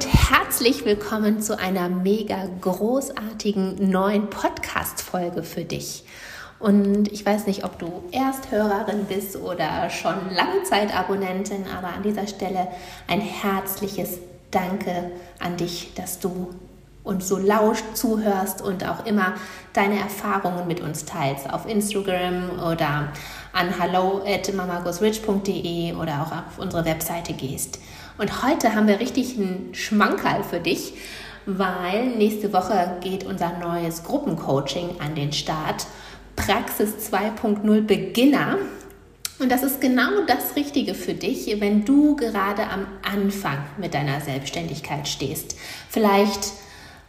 Herzlich willkommen zu einer mega großartigen neuen Podcast-Folge für dich. Und ich weiß nicht, ob du Ersthörerin bist oder schon Langzeitabonnentin, aber an dieser Stelle ein herzliches Danke an dich, dass du uns so lauscht, zuhörst und auch immer deine Erfahrungen mit uns teilst auf Instagram oder an hallo at mamagosrich.de oder auch auf unsere Webseite gehst. Und heute haben wir richtig einen Schmankerl für dich, weil nächste Woche geht unser neues Gruppencoaching an den Start. Praxis 2.0 Beginner. Und das ist genau das Richtige für dich, wenn du gerade am Anfang mit deiner Selbstständigkeit stehst. Vielleicht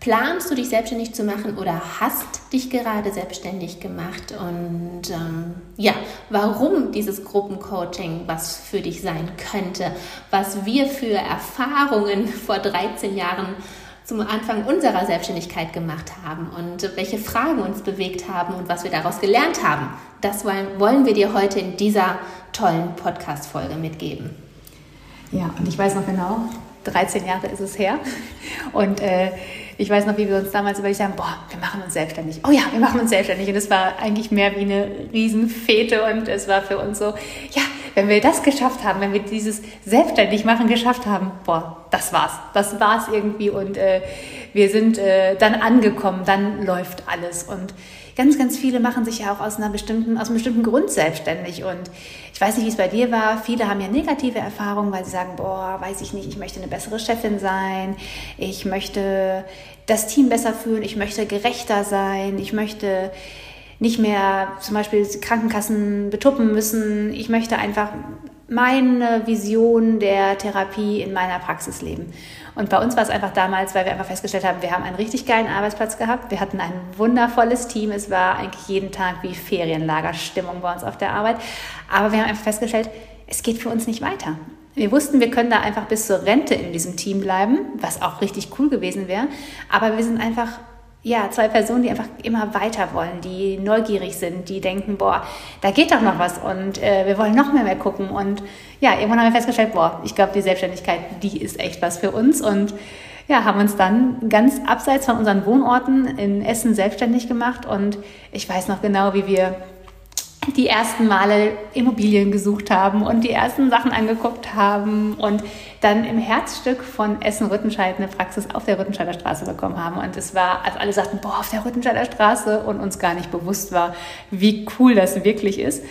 planst du dich selbstständig zu machen oder hast dich gerade selbstständig gemacht? Und ähm, ja, warum dieses Gruppencoaching was für dich sein könnte, was wir für Erfahrungen vor 13 Jahren zum Anfang unserer Selbstständigkeit gemacht haben und welche Fragen uns bewegt haben und was wir daraus gelernt haben, das wollen, wollen wir dir heute in dieser tollen Podcast-Folge mitgeben. Ja, und ich weiß noch genau, 13 Jahre ist es her. Und äh, ich weiß noch, wie wir uns damals überlegt haben, boah, wir machen uns selbstständig. Oh ja, wir machen uns selbstständig. Und es war eigentlich mehr wie eine Riesenfete und es war für uns so, ja, wenn wir das geschafft haben, wenn wir dieses selbstständig machen geschafft haben, boah, das war's. Das war's irgendwie und äh, wir sind äh, dann angekommen, dann läuft alles und ganz, ganz viele machen sich ja auch aus, einer bestimmten, aus einem bestimmten Grund selbstständig. Und ich weiß nicht, wie es bei dir war. Viele haben ja negative Erfahrungen, weil sie sagen, boah, weiß ich nicht, ich möchte eine bessere Chefin sein, ich möchte das Team besser führen, ich möchte gerechter sein, ich möchte nicht mehr zum Beispiel Krankenkassen betuppen müssen. Ich möchte einfach meine Vision der Therapie in meiner Praxis leben. Und bei uns war es einfach damals, weil wir einfach festgestellt haben, wir haben einen richtig geilen Arbeitsplatz gehabt. Wir hatten ein wundervolles Team. Es war eigentlich jeden Tag wie Ferienlagerstimmung bei uns auf der Arbeit. Aber wir haben einfach festgestellt, es geht für uns nicht weiter. Wir wussten, wir können da einfach bis zur Rente in diesem Team bleiben, was auch richtig cool gewesen wäre. Aber wir sind einfach ja, zwei Personen, die einfach immer weiter wollen, die neugierig sind, die denken, boah, da geht doch noch was und äh, wir wollen noch mehr mehr gucken. Und ja, irgendwann haben wir festgestellt, boah, ich glaube, die Selbstständigkeit, die ist echt was für uns. Und ja, haben uns dann ganz abseits von unseren Wohnorten in Essen selbstständig gemacht. Und ich weiß noch genau, wie wir die ersten Male Immobilien gesucht haben und die ersten Sachen angeguckt haben und dann im Herzstück von Essen-Rüttenscheid eine Praxis auf der Rüttenscheider Straße bekommen haben. Und es war, als alle sagten, boah, auf der Rüttenscheider Straße und uns gar nicht bewusst war, wie cool das wirklich ist.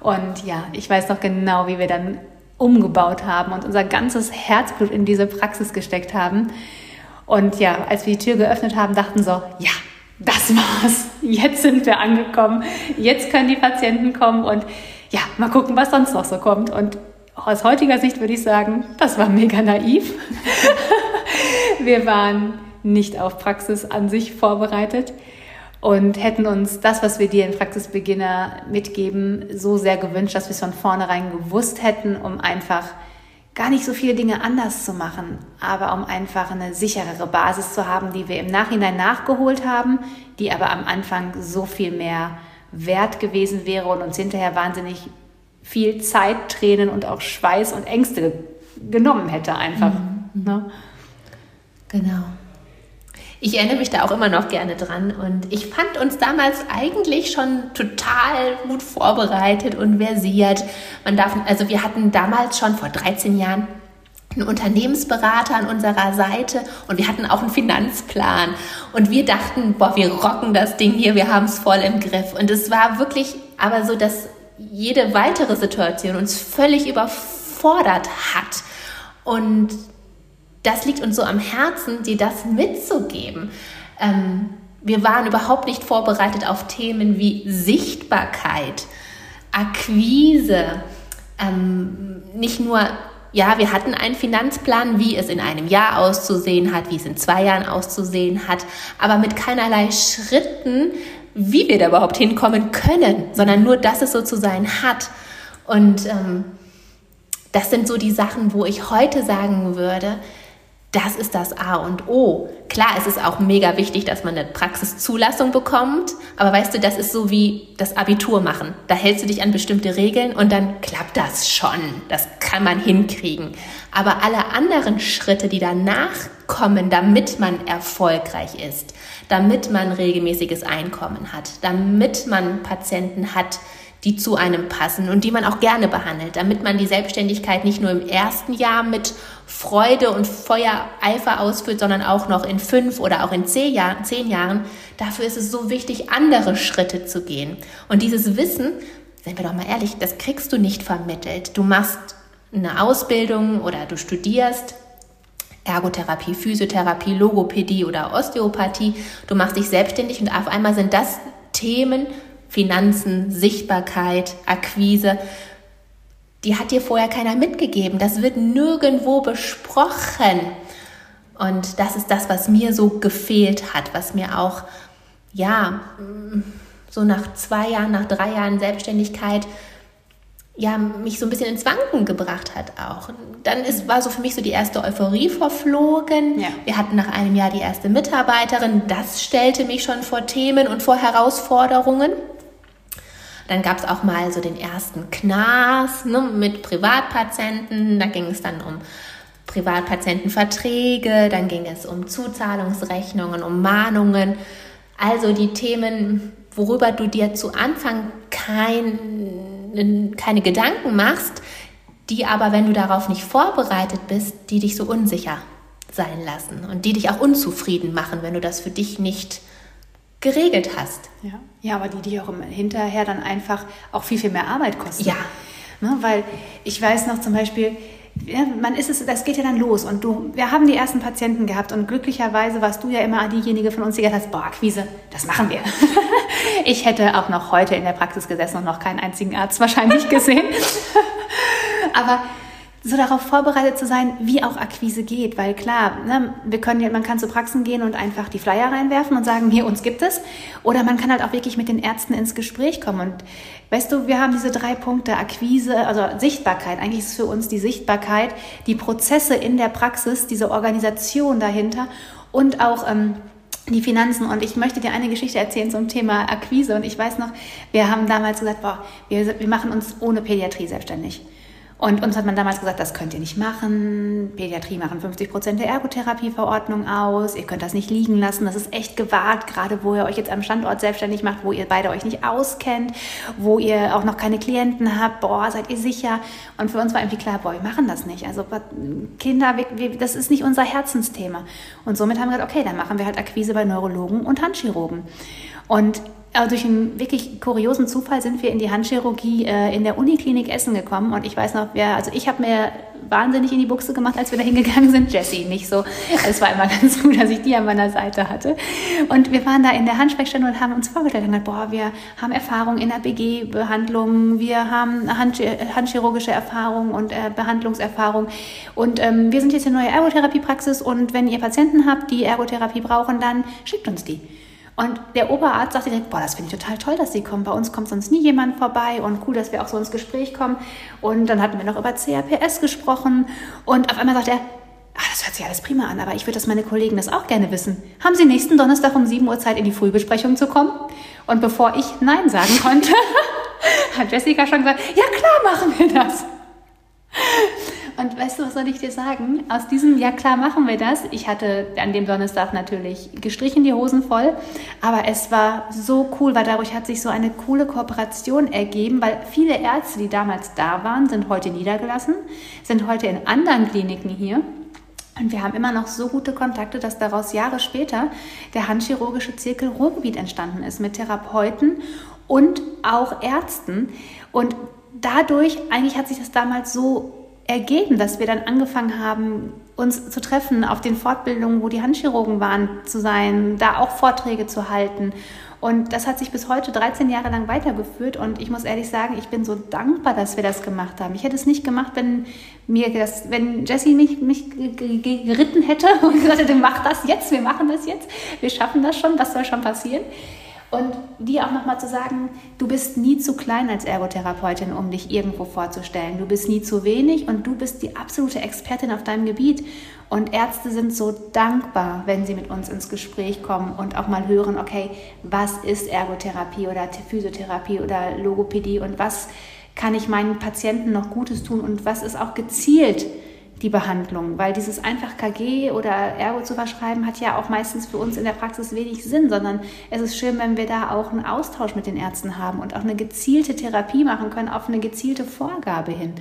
Und ja, ich weiß noch genau, wie wir dann umgebaut haben und unser ganzes Herzblut in diese Praxis gesteckt haben. Und ja, als wir die Tür geöffnet haben, dachten so, ja, das war's. Jetzt sind wir angekommen. Jetzt können die Patienten kommen und ja, mal gucken, was sonst noch so kommt. Und aus heutiger Sicht würde ich sagen, das war mega naiv. wir waren nicht auf Praxis an sich vorbereitet und hätten uns das, was wir dir in Praxisbeginner mitgeben, so sehr gewünscht, dass wir es von vornherein gewusst hätten, um einfach gar nicht so viele Dinge anders zu machen, aber um einfach eine sicherere Basis zu haben, die wir im Nachhinein nachgeholt haben, die aber am Anfang so viel mehr wert gewesen wäre und uns hinterher wahnsinnig viel Zeit, Tränen und auch Schweiß und Ängste genommen hätte einfach. Mhm. Ne? Genau. Ich erinnere mich da auch immer noch gerne dran. Und ich fand uns damals eigentlich schon total gut vorbereitet und versiert. Man darf, also wir hatten damals schon vor 13 Jahren einen Unternehmensberater an unserer Seite und wir hatten auch einen Finanzplan. Und wir dachten, boah, wir rocken das Ding hier, wir haben es voll im Griff. Und es war wirklich aber so, dass jede weitere Situation uns völlig überfordert hat. Und das liegt uns so am Herzen, dir das mitzugeben. Ähm, wir waren überhaupt nicht vorbereitet auf Themen wie Sichtbarkeit, Akquise, ähm, nicht nur ja, wir hatten einen Finanzplan, wie es in einem Jahr auszusehen hat, wie es in zwei Jahren auszusehen hat, aber mit keinerlei Schritten, wie wir da überhaupt hinkommen können, sondern nur, dass es so zu sein hat. Und ähm, das sind so die Sachen, wo ich heute sagen würde, das ist das A und O. Klar, es ist auch mega wichtig, dass man eine Praxiszulassung bekommt, aber weißt du, das ist so wie das Abitur machen. Da hältst du dich an bestimmte Regeln und dann klappt das schon. Das kann man hinkriegen. Aber alle anderen Schritte, die danach kommen, damit man erfolgreich ist, damit man regelmäßiges Einkommen hat, damit man Patienten hat, die zu einem passen und die man auch gerne behandelt, damit man die Selbstständigkeit nicht nur im ersten Jahr mit Freude und Feuereifer ausführt, sondern auch noch in fünf oder auch in zehn, Jahr, zehn Jahren. Dafür ist es so wichtig, andere Schritte zu gehen. Und dieses Wissen, seien wir doch mal ehrlich, das kriegst du nicht vermittelt. Du machst eine Ausbildung oder du studierst Ergotherapie, Physiotherapie, Logopädie oder Osteopathie. Du machst dich selbstständig und auf einmal sind das Themen, Finanzen, Sichtbarkeit, Akquise, die hat dir vorher keiner mitgegeben. Das wird nirgendwo besprochen. Und das ist das, was mir so gefehlt hat, was mir auch, ja, so nach zwei Jahren, nach drei Jahren Selbstständigkeit, ja, mich so ein bisschen ins Wanken gebracht hat auch. Dann ist, war so für mich so die erste Euphorie verflogen. Ja. Wir hatten nach einem Jahr die erste Mitarbeiterin. Das stellte mich schon vor Themen und vor Herausforderungen. Dann gab es auch mal so den ersten Knas ne, mit Privatpatienten. Da ging es dann um Privatpatientenverträge, dann ging es um Zuzahlungsrechnungen, um Mahnungen. Also die Themen, worüber du dir zu Anfang kein, keine Gedanken machst, die aber, wenn du darauf nicht vorbereitet bist, die dich so unsicher sein lassen und die dich auch unzufrieden machen, wenn du das für dich nicht geregelt hast. Ja, ja aber die, die auch hinterher dann einfach auch viel, viel mehr Arbeit kosten. Ja. Ne, weil ich weiß noch zum Beispiel, ja, man ist es, das geht ja dann los und du, wir haben die ersten Patienten gehabt und glücklicherweise warst du ja immer diejenige von uns, die gesagt hast, boah, Akquise, das machen wir. ich hätte auch noch heute in der Praxis gesessen und noch keinen einzigen Arzt wahrscheinlich gesehen. Aber so darauf vorbereitet zu sein, wie auch Akquise geht. Weil klar, ne, wir können ja, man kann zu Praxen gehen und einfach die Flyer reinwerfen und sagen, hier uns gibt es. Oder man kann halt auch wirklich mit den Ärzten ins Gespräch kommen. Und weißt du, wir haben diese drei Punkte, Akquise, also Sichtbarkeit. Eigentlich ist für uns die Sichtbarkeit, die Prozesse in der Praxis, diese Organisation dahinter und auch ähm, die Finanzen. Und ich möchte dir eine Geschichte erzählen zum Thema Akquise. Und ich weiß noch, wir haben damals gesagt, boah, wir, wir machen uns ohne Pädiatrie selbstständig. Und uns hat man damals gesagt, das könnt ihr nicht machen. Pädiatrie machen 50 Prozent der Ergotherapieverordnung aus. Ihr könnt das nicht liegen lassen. Das ist echt gewagt, gerade wo ihr euch jetzt am Standort selbstständig macht, wo ihr beide euch nicht auskennt, wo ihr auch noch keine Klienten habt. Boah, seid ihr sicher? Und für uns war irgendwie klar, boah, wir machen das nicht. Also Kinder, das ist nicht unser Herzensthema. Und somit haben wir gesagt, okay, dann machen wir halt Akquise bei Neurologen und Handchirurgen. Und aber durch einen wirklich kuriosen Zufall sind wir in die Handchirurgie äh, in der Uniklinik Essen gekommen. Und ich weiß noch, wer, also ich habe mir wahnsinnig in die Buchse gemacht, als wir da hingegangen sind. Jessie nicht so. Es war immer ganz gut, dass ich die an meiner Seite hatte. Und wir waren da in der Handsprechstunde und haben uns vorgestellt und gesagt, boah, wir haben Erfahrung in der BG-Behandlung, wir haben Hand, handchirurgische Erfahrung und äh, Behandlungserfahrung. Und ähm, wir sind jetzt eine neue Ergotherapiepraxis und wenn ihr Patienten habt, die Ergotherapie brauchen, dann schickt uns die. Und der Oberarzt sagte direkt, boah, das finde ich total toll, dass Sie kommen. Bei uns kommt sonst nie jemand vorbei und cool, dass wir auch so ins Gespräch kommen. Und dann hatten wir noch über CRPS gesprochen und auf einmal sagt er, ah, das hört sich alles prima an, aber ich würde, dass meine Kollegen das auch gerne wissen. Haben Sie nächsten Donnerstag um 7 Uhr Zeit, in die Frühbesprechung zu kommen? Und bevor ich Nein sagen konnte, hat Jessica schon gesagt, ja klar machen wir das. Und weißt du, was soll ich dir sagen? Aus diesem, ja klar machen wir das. Ich hatte an dem Donnerstag natürlich gestrichen die Hosen voll, aber es war so cool, weil dadurch hat sich so eine coole Kooperation ergeben, weil viele Ärzte, die damals da waren, sind heute niedergelassen, sind heute in anderen Kliniken hier. Und wir haben immer noch so gute Kontakte, dass daraus Jahre später der Handchirurgische Zirkel Ruhrgebiet entstanden ist mit Therapeuten und auch Ärzten. Und dadurch, eigentlich hat sich das damals so ergeben, dass wir dann angefangen haben, uns zu treffen, auf den Fortbildungen, wo die Handchirurgen waren, zu sein, da auch Vorträge zu halten. Und das hat sich bis heute 13 Jahre lang weitergeführt. Und ich muss ehrlich sagen, ich bin so dankbar, dass wir das gemacht haben. Ich hätte es nicht gemacht, wenn mir das, wenn Jessie mich, mich geritten hätte und gesagt hätte, mach das jetzt, wir machen das jetzt, wir schaffen das schon, was soll schon passieren? Und dir auch nochmal zu sagen, du bist nie zu klein als Ergotherapeutin, um dich irgendwo vorzustellen. Du bist nie zu wenig und du bist die absolute Expertin auf deinem Gebiet. Und Ärzte sind so dankbar, wenn sie mit uns ins Gespräch kommen und auch mal hören, okay, was ist Ergotherapie oder Physiotherapie oder Logopädie und was kann ich meinen Patienten noch Gutes tun und was ist auch gezielt die Behandlung, weil dieses einfach KG oder Ergo zu verschreiben hat ja auch meistens für uns in der Praxis wenig Sinn, sondern es ist schön, wenn wir da auch einen Austausch mit den Ärzten haben und auch eine gezielte Therapie machen können auf eine gezielte Vorgabe hin.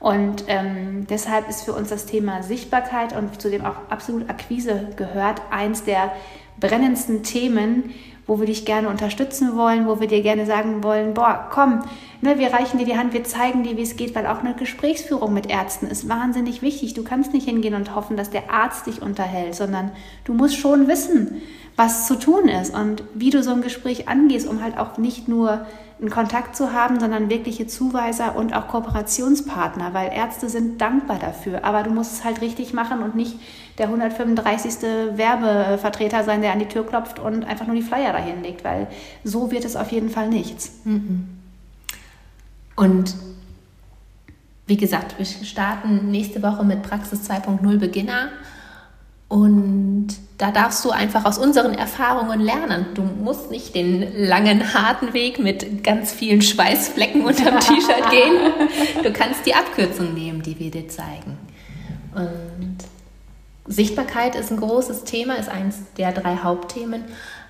Und ähm, deshalb ist für uns das Thema Sichtbarkeit und zu dem auch absolut Akquise gehört eins der brennendsten Themen, wo wir dich gerne unterstützen wollen, wo wir dir gerne sagen wollen, boah, komm, ne, wir reichen dir die Hand, wir zeigen dir, wie es geht, weil auch eine Gesprächsführung mit Ärzten ist wahnsinnig wichtig. Du kannst nicht hingehen und hoffen, dass der Arzt dich unterhält, sondern du musst schon wissen, was zu tun ist und wie du so ein Gespräch angehst, um halt auch nicht nur einen Kontakt zu haben, sondern wirkliche Zuweiser und auch Kooperationspartner, weil Ärzte sind dankbar dafür. Aber du musst es halt richtig machen und nicht der 135. Werbevertreter sein, der an die Tür klopft und einfach nur die Flyer dahin legt, weil so wird es auf jeden Fall nichts. Mhm. Und wie gesagt, wir starten nächste Woche mit Praxis 2.0 Beginner. Und da darfst du einfach aus unseren Erfahrungen lernen. Du musst nicht den langen, harten Weg mit ganz vielen Schweißflecken unterm T-Shirt gehen. Du kannst die Abkürzung nehmen, die wir dir zeigen. Und Sichtbarkeit ist ein großes Thema, ist eines der drei Hauptthemen.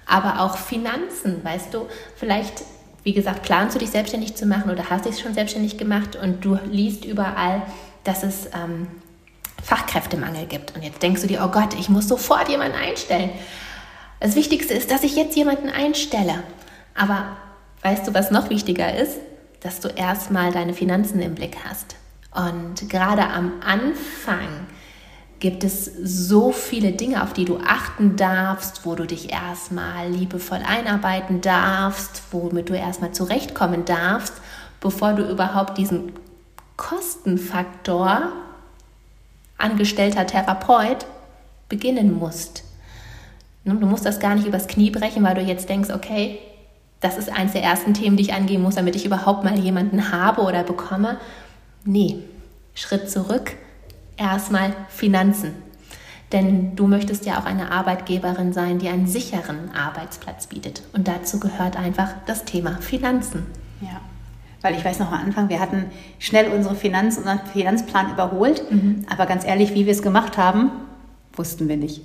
Aber auch Finanzen, weißt du, vielleicht, wie gesagt, planst du dich selbstständig zu machen oder hast dich schon selbstständig gemacht und du liest überall, dass es ähm, Fachkräftemangel gibt. Und jetzt denkst du dir, oh Gott, ich muss sofort jemanden einstellen. Das Wichtigste ist, dass ich jetzt jemanden einstelle. Aber weißt du, was noch wichtiger ist? Dass du erstmal deine Finanzen im Blick hast. Und gerade am Anfang gibt es so viele Dinge, auf die du achten darfst, wo du dich erstmal liebevoll einarbeiten darfst, womit du erstmal zurechtkommen darfst, bevor du überhaupt diesen Kostenfaktor angestellter Therapeut beginnen musst. Ne, du musst das gar nicht übers Knie brechen, weil du jetzt denkst, okay, das ist eines der ersten Themen, die ich angehen muss, damit ich überhaupt mal jemanden habe oder bekomme. Nee, Schritt zurück, erstmal Finanzen. Denn du möchtest ja auch eine Arbeitgeberin sein, die einen sicheren Arbeitsplatz bietet. Und dazu gehört einfach das Thema Finanzen. Ja. Weil ich weiß noch am Anfang, wir hatten schnell unsere Finanz, unseren Finanzplan überholt. Mhm. Aber ganz ehrlich, wie wir es gemacht haben, wussten wir nicht.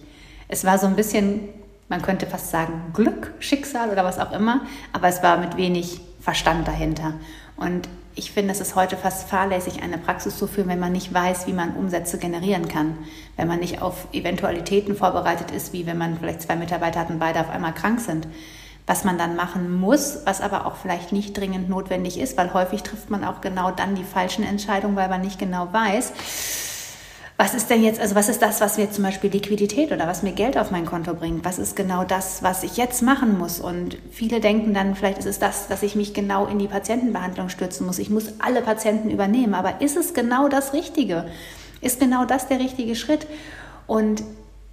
Es war so ein bisschen, man könnte fast sagen, Glück, Schicksal oder was auch immer. Aber es war mit wenig Verstand dahinter. Und ich finde, es ist heute fast fahrlässig, eine Praxis zu führen, wenn man nicht weiß, wie man Umsätze generieren kann. Wenn man nicht auf Eventualitäten vorbereitet ist, wie wenn man vielleicht zwei Mitarbeiter hat und beide auf einmal krank sind was man dann machen muss, was aber auch vielleicht nicht dringend notwendig ist, weil häufig trifft man auch genau dann die falschen Entscheidungen, weil man nicht genau weiß, was ist denn jetzt, also was ist das, was mir zum Beispiel Liquidität oder was mir Geld auf mein Konto bringt? Was ist genau das, was ich jetzt machen muss? Und viele denken dann, vielleicht ist es das, dass ich mich genau in die Patientenbehandlung stürzen muss. Ich muss alle Patienten übernehmen. Aber ist es genau das Richtige? Ist genau das der richtige Schritt? Und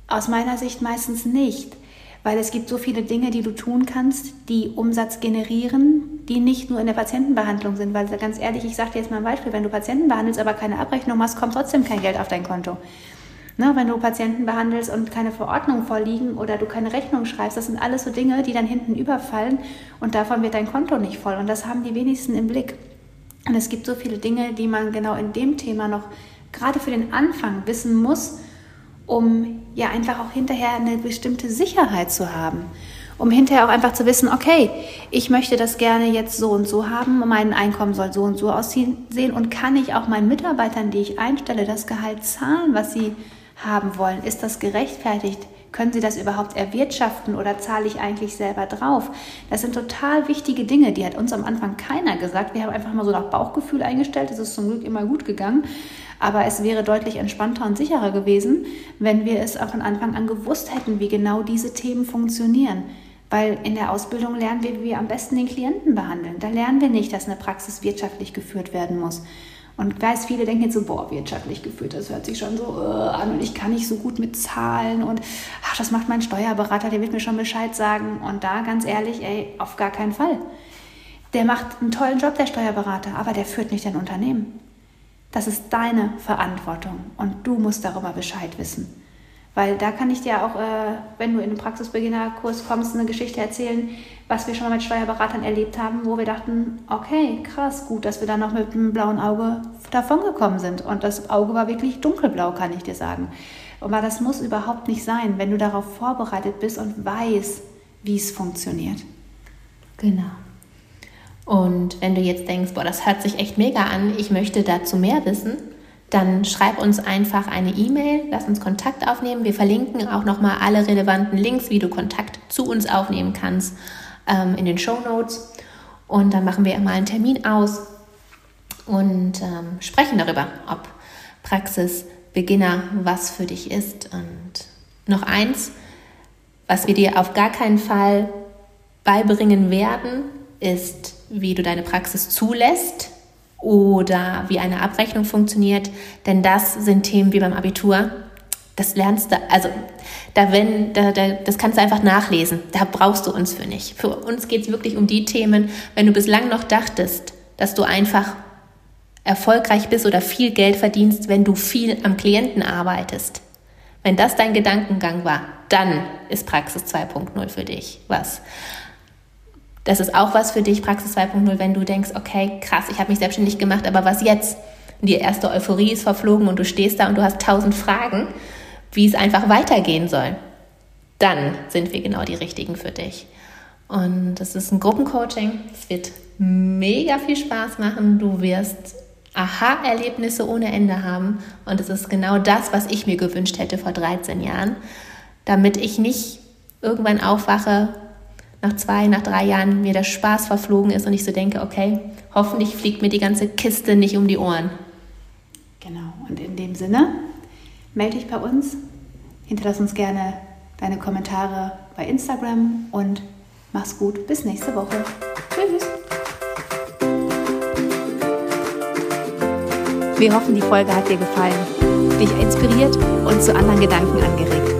aus meiner Sicht meistens nicht weil es gibt so viele Dinge, die du tun kannst, die Umsatz generieren, die nicht nur in der Patientenbehandlung sind. Weil ganz ehrlich, ich sage dir jetzt mal ein Beispiel, wenn du Patienten behandelst, aber keine Abrechnung machst, kommt trotzdem kein Geld auf dein Konto. Ne, wenn du Patienten behandelst und keine Verordnung vorliegen oder du keine Rechnung schreibst, das sind alles so Dinge, die dann hinten überfallen und davon wird dein Konto nicht voll. Und das haben die wenigsten im Blick. Und es gibt so viele Dinge, die man genau in dem Thema noch gerade für den Anfang wissen muss, um ja einfach auch hinterher eine bestimmte Sicherheit zu haben. Um hinterher auch einfach zu wissen, okay, ich möchte das gerne jetzt so und so haben, mein Einkommen soll so und so aussehen und kann ich auch meinen Mitarbeitern, die ich einstelle, das Gehalt zahlen, was sie haben wollen? Ist das gerechtfertigt? Können Sie das überhaupt erwirtschaften oder zahle ich eigentlich selber drauf? Das sind total wichtige Dinge, die hat uns am Anfang keiner gesagt. Wir haben einfach mal so nach Bauchgefühl eingestellt. Es ist zum Glück immer gut gegangen. Aber es wäre deutlich entspannter und sicherer gewesen, wenn wir es auch von Anfang an gewusst hätten, wie genau diese Themen funktionieren. Weil in der Ausbildung lernen wir, wie wir am besten den Klienten behandeln. Da lernen wir nicht, dass eine Praxis wirtschaftlich geführt werden muss. Und ich weiß, viele denken jetzt so, boah, wirtschaftlich geführt, das hört sich schon so uh, an und ich kann nicht so gut mit Zahlen und ach, das macht mein Steuerberater, der wird mir schon Bescheid sagen. Und da ganz ehrlich, ey, auf gar keinen Fall. Der macht einen tollen Job, der Steuerberater, aber der führt nicht dein Unternehmen. Das ist deine Verantwortung und du musst darüber Bescheid wissen. Weil da kann ich dir auch, äh, wenn du in den Praxisbeginnerkurs kommst, eine Geschichte erzählen, was wir schon mal mit Steuerberatern erlebt haben, wo wir dachten, okay, krass, gut, dass wir da noch mit einem blauen Auge davongekommen sind. Und das Auge war wirklich dunkelblau, kann ich dir sagen. Aber das muss überhaupt nicht sein, wenn du darauf vorbereitet bist und weißt, wie es funktioniert. Genau. Und wenn du jetzt denkst, boah, das hört sich echt mega an, ich möchte dazu mehr wissen, dann schreib uns einfach eine E-Mail, lass uns Kontakt aufnehmen. Wir verlinken auch nochmal alle relevanten Links, wie du Kontakt zu uns aufnehmen kannst ähm, in den Show Notes. Und dann machen wir mal einen Termin aus und ähm, sprechen darüber, ob Praxisbeginner was für dich ist. Und noch eins, was wir dir auf gar keinen Fall beibringen werden, ist, wie du deine Praxis zulässt oder wie eine Abrechnung funktioniert, denn das sind Themen wie beim Abitur. Das lernst du, also da wenn, da, da, das kannst du einfach nachlesen. Da brauchst du uns für nicht. Für uns geht es wirklich um die Themen, wenn du bislang noch dachtest, dass du einfach erfolgreich bist oder viel Geld verdienst, wenn du viel am Klienten arbeitest. Wenn das dein Gedankengang war, dann ist Praxis 2.0 für dich was. Das ist auch was für dich, Praxis 2.0, wenn du denkst, okay, krass, ich habe mich selbstständig gemacht, aber was jetzt? Die erste Euphorie ist verflogen und du stehst da und du hast tausend Fragen, wie es einfach weitergehen soll. Dann sind wir genau die richtigen für dich. Und das ist ein Gruppencoaching. Es wird mega viel Spaß machen. Du wirst Aha-Erlebnisse ohne Ende haben. Und es ist genau das, was ich mir gewünscht hätte vor 13 Jahren, damit ich nicht irgendwann aufwache nach zwei, nach drei Jahren mir der Spaß verflogen ist und ich so denke, okay, hoffentlich fliegt mir die ganze Kiste nicht um die Ohren. Genau, und in dem Sinne, melde dich bei uns, hinterlass uns gerne deine Kommentare bei Instagram und mach's gut, bis nächste Woche. Tschüss. Wir hoffen, die Folge hat dir gefallen, dich inspiriert und zu anderen Gedanken angeregt.